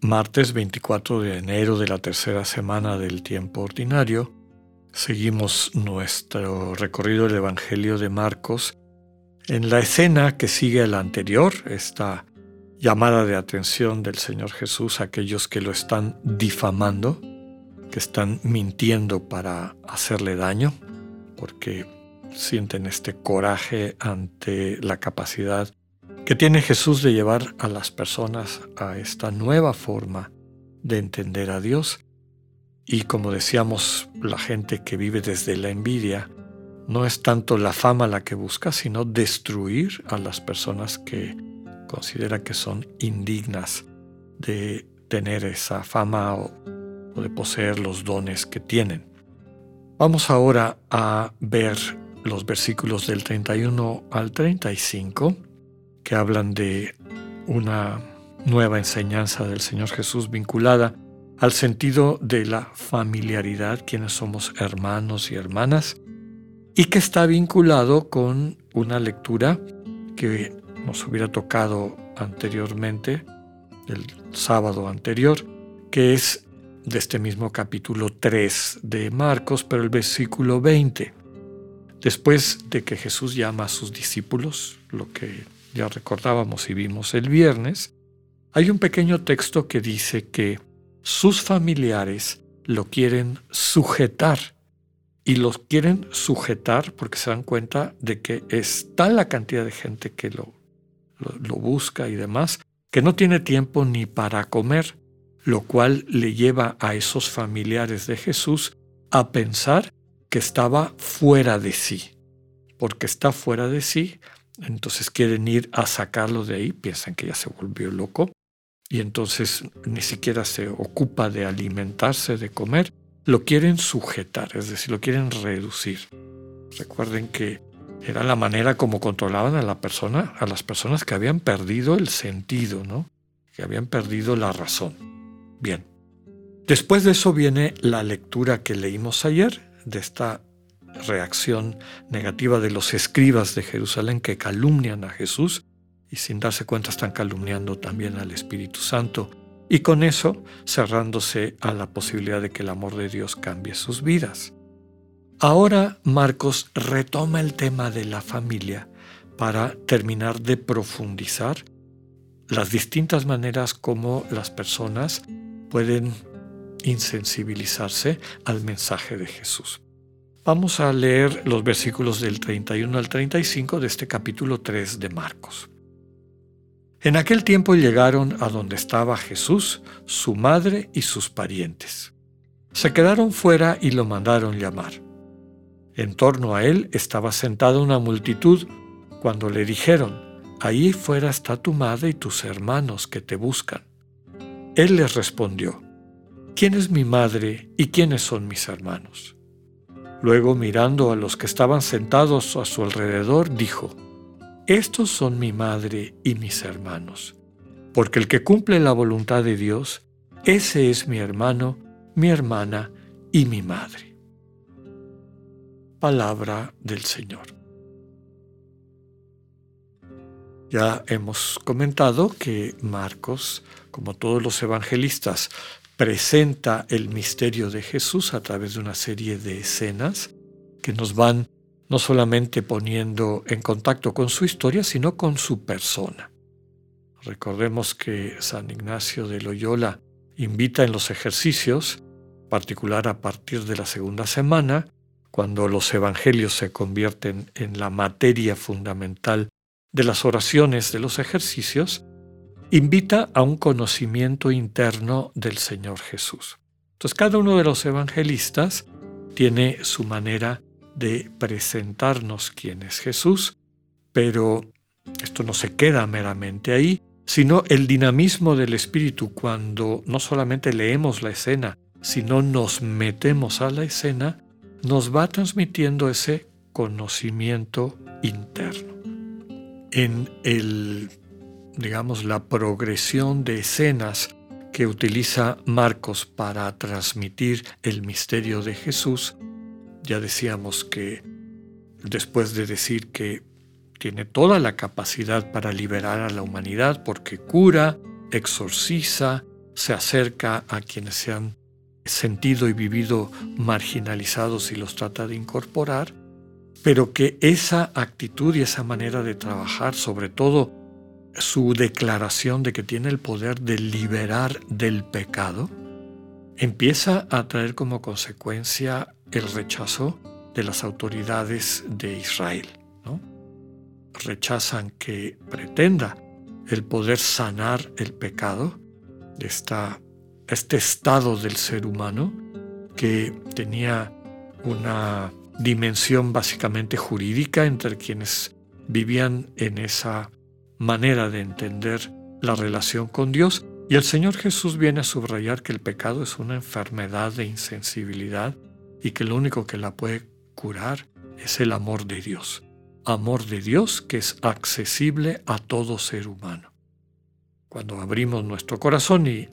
martes 24 de enero de la tercera semana del tiempo ordinario, seguimos nuestro recorrido del Evangelio de Marcos. En la escena que sigue a la anterior, esta llamada de atención del Señor Jesús a aquellos que lo están difamando, que están mintiendo para hacerle daño, porque sienten este coraje ante la capacidad que tiene Jesús de llevar a las personas a esta nueva forma de entender a Dios. Y como decíamos, la gente que vive desde la envidia no es tanto la fama la que busca, sino destruir a las personas que considera que son indignas de tener esa fama o, de poseer los dones que tienen. Vamos ahora a ver los versículos del 31 al 35 que hablan de una nueva enseñanza del Señor Jesús vinculada al sentido de la familiaridad, quienes somos hermanos y hermanas, y que está vinculado con una lectura que nos hubiera tocado anteriormente, el sábado anterior, que es de este mismo capítulo 3 de Marcos, pero el versículo 20. Después de que Jesús llama a sus discípulos, lo que ya recordábamos y vimos el viernes, hay un pequeño texto que dice que sus familiares lo quieren sujetar y los quieren sujetar porque se dan cuenta de que es tal la cantidad de gente que lo, lo, busca y demás que no tiene tiempo ni para comer, lo cual le lleva a esos familiares de Jesús a pensar que estaba fuera de sí. Porque está fuera de sí, entonces quieren ir a sacarlo de ahí, piensan que ya se volvió loco y entonces ni siquiera se ocupa de alimentarse, de comer, lo quieren sujetar, es decir, lo quieren reducir. Recuerden que era la manera como controlaban a la persona, a las personas que habían perdido el sentido, ¿no? Que habían perdido la razón. Bien. Después de eso viene la lectura que leímos ayer de esta reacción negativa de los escribas de Jerusalén que calumnian a Jesús y sin darse cuenta están calumniando también al Espíritu Santo y con eso cerrándose a la posibilidad de que el amor de Dios cambie sus vidas. Ahora Marcos retoma el tema de la familia para terminar de profundizar las distintas maneras como las personas pueden insensibilizarse al mensaje de Jesús. Vamos a leer los versículos del 31 al 35 de este capítulo 3 de Marcos. En aquel tiempo llegaron a donde estaba Jesús, su madre y sus parientes. Se quedaron fuera y lo mandaron llamar. En torno a él estaba sentada una multitud cuando le dijeron, Ahí fuera está tu madre y tus hermanos que te buscan. Él les respondió, ¿quién es mi madre y quiénes son mis hermanos? Luego, mirando a los que estaban sentados a su alrededor, dijo, Estos son mi madre y mis hermanos, porque el que cumple la voluntad de Dios, ese es mi hermano, mi hermana y mi madre. Palabra del Señor. Ya hemos comentado que Marcos, como todos los evangelistas, presenta el misterio de Jesús a través de una serie de escenas que nos van no solamente poniendo en contacto con su historia, sino con su persona. Recordemos que San Ignacio de Loyola invita en los ejercicios, particular a partir de la segunda semana, cuando los evangelios se convierten en la materia fundamental de las oraciones de los ejercicios, invita a un conocimiento interno del Señor Jesús. Entonces cada uno de los evangelistas tiene su manera de presentarnos quién es Jesús, pero esto no se queda meramente ahí, sino el dinamismo del Espíritu cuando no solamente leemos la escena, si no nos metemos a la escena, nos va transmitiendo ese conocimiento interno. En el, digamos, la progresión de escenas que utiliza Marcos para transmitir el misterio de Jesús, ya decíamos que después de decir que tiene toda la capacidad para liberar a la humanidad porque cura, exorciza, se acerca a quienes se han sentido y vivido marginalizados y los trata de incorporar, pero que esa actitud y esa manera de trabajar, sobre todo su declaración de que tiene el poder de liberar del pecado, empieza a traer como consecuencia el rechazo de las autoridades de Israel. ¿no? Rechazan que pretenda el poder sanar el pecado, esta, este estado del ser humano que tenía una dimensión básicamente jurídica entre quienes vivían en esa manera de entender la relación con Dios y el Señor Jesús viene a subrayar que el pecado es una enfermedad de insensibilidad y que lo único que la puede curar es el amor de Dios. Amor de Dios que es accesible a todo ser humano. Cuando abrimos nuestro corazón y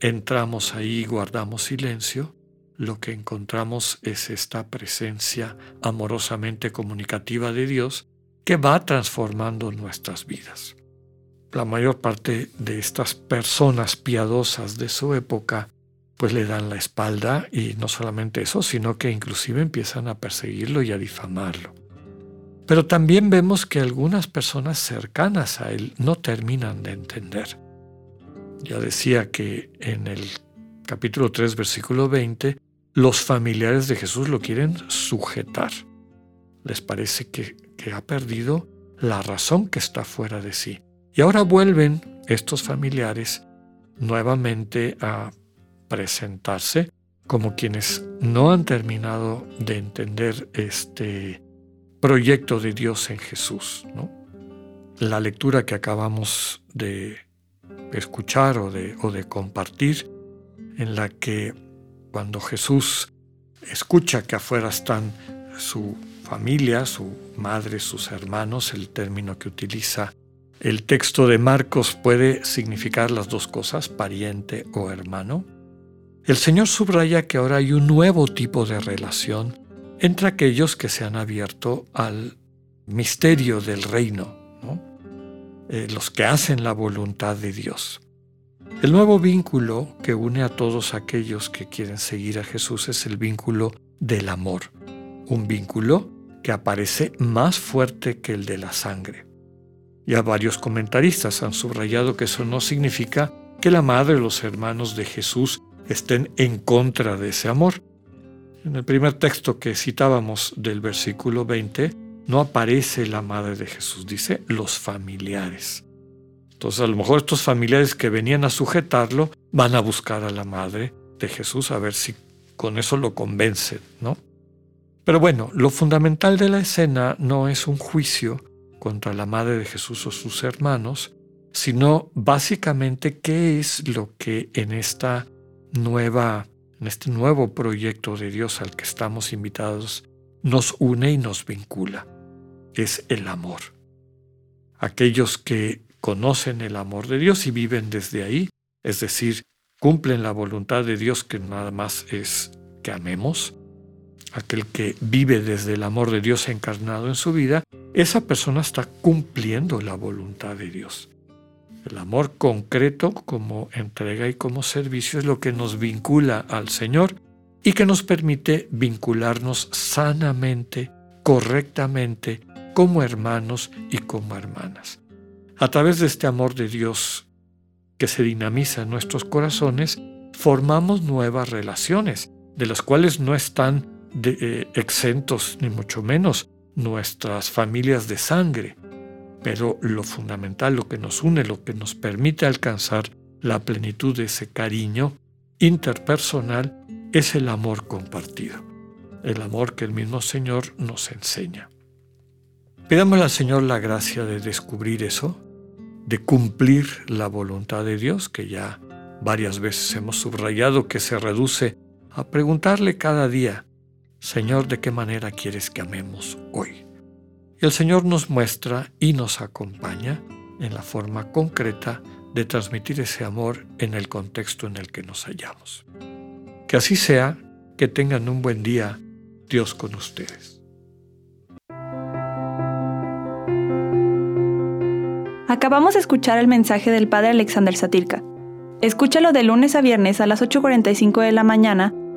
entramos ahí y guardamos silencio, lo que encontramos es esta presencia amorosamente comunicativa de Dios que va transformando nuestras vidas. La mayor parte de estas personas piadosas de su época pues le dan la espalda y no solamente eso, sino que inclusive empiezan a perseguirlo y a difamarlo. Pero también vemos que algunas personas cercanas a él no terminan de entender. Ya decía que en el capítulo 3, versículo 20, los familiares de Jesús lo quieren sujetar. Les parece que, que ha perdido la razón que está fuera de sí. Y ahora vuelven estos familiares nuevamente a presentarse como quienes no han terminado de entender este proyecto de Dios en Jesús. La lectura que acabamos de escuchar o de, o de compartir, en la que cuando Jesús escucha que afuera están su familia, su madre, sus hermanos, el término que utiliza el texto de Marcos puede significar las dos cosas, pariente o hermano. El Señor subraya que ahora hay un nuevo tipo de relación entre aquellos que se han abierto al misterio del reino, eh, los que hacen la voluntad de Dios. El nuevo vínculo que une a todos aquellos que quieren seguir a Jesús es el vínculo del amor, un vínculo que aparece más fuerte que el de la sangre. Ya varios comentaristas han subrayado que eso no significa que la madre o los hermanos de Jesús estén en contra de ese amor. En el primer texto que citábamos del versículo 20, no aparece la madre de Jesús, dice los familiares. Entonces a lo mejor estos familiares que venían a sujetarlo van a buscar a la madre de Jesús a ver si con eso lo convencen, ¿no? Pero bueno, lo fundamental de la escena no es un juicio contra la madre de Jesús o sus hermanos, sino básicamente qué es lo que en esta nueva en este nuevo proyecto de Dios al que estamos invitados nos une y nos vincula es el amor. Aquellos que conocen el amor de Dios y viven desde ahí, es decir, cumplen la voluntad de Dios que nada más es que amemos, aquel que vive desde el amor de Dios encarnado en su vida, esa persona está cumpliendo la voluntad de Dios. El amor concreto como entrega y como servicio es lo que nos vincula al Señor y que nos permite vincularnos sanamente, correctamente, como hermanos y como hermanas. A través de este amor de Dios que se dinamiza en nuestros corazones, formamos nuevas relaciones, de las cuales no están eh, exentos, ni mucho menos, nuestras familias de sangre. Pero lo fundamental, lo que nos une, lo que nos permite alcanzar la plenitud de ese cariño interpersonal, es el amor compartido, el amor que el mismo Señor nos enseña. Pidámosle al Señor la gracia de descubrir eso, de cumplir la voluntad de Dios, que ya Varias veces hemos subrayado que se reduce a preguntarle cada día, Señor, ¿de qué manera quieres que amemos hoy? El Señor nos muestra y nos acompaña en la forma concreta de transmitir ese amor en el contexto en el que nos hallamos. Que así sea, que tengan un buen día, Dios con ustedes. Acabamos de escuchar el mensaje del Padre Alexander Satirka. Escúchalo de lunes a viernes a las 8.45 de la mañana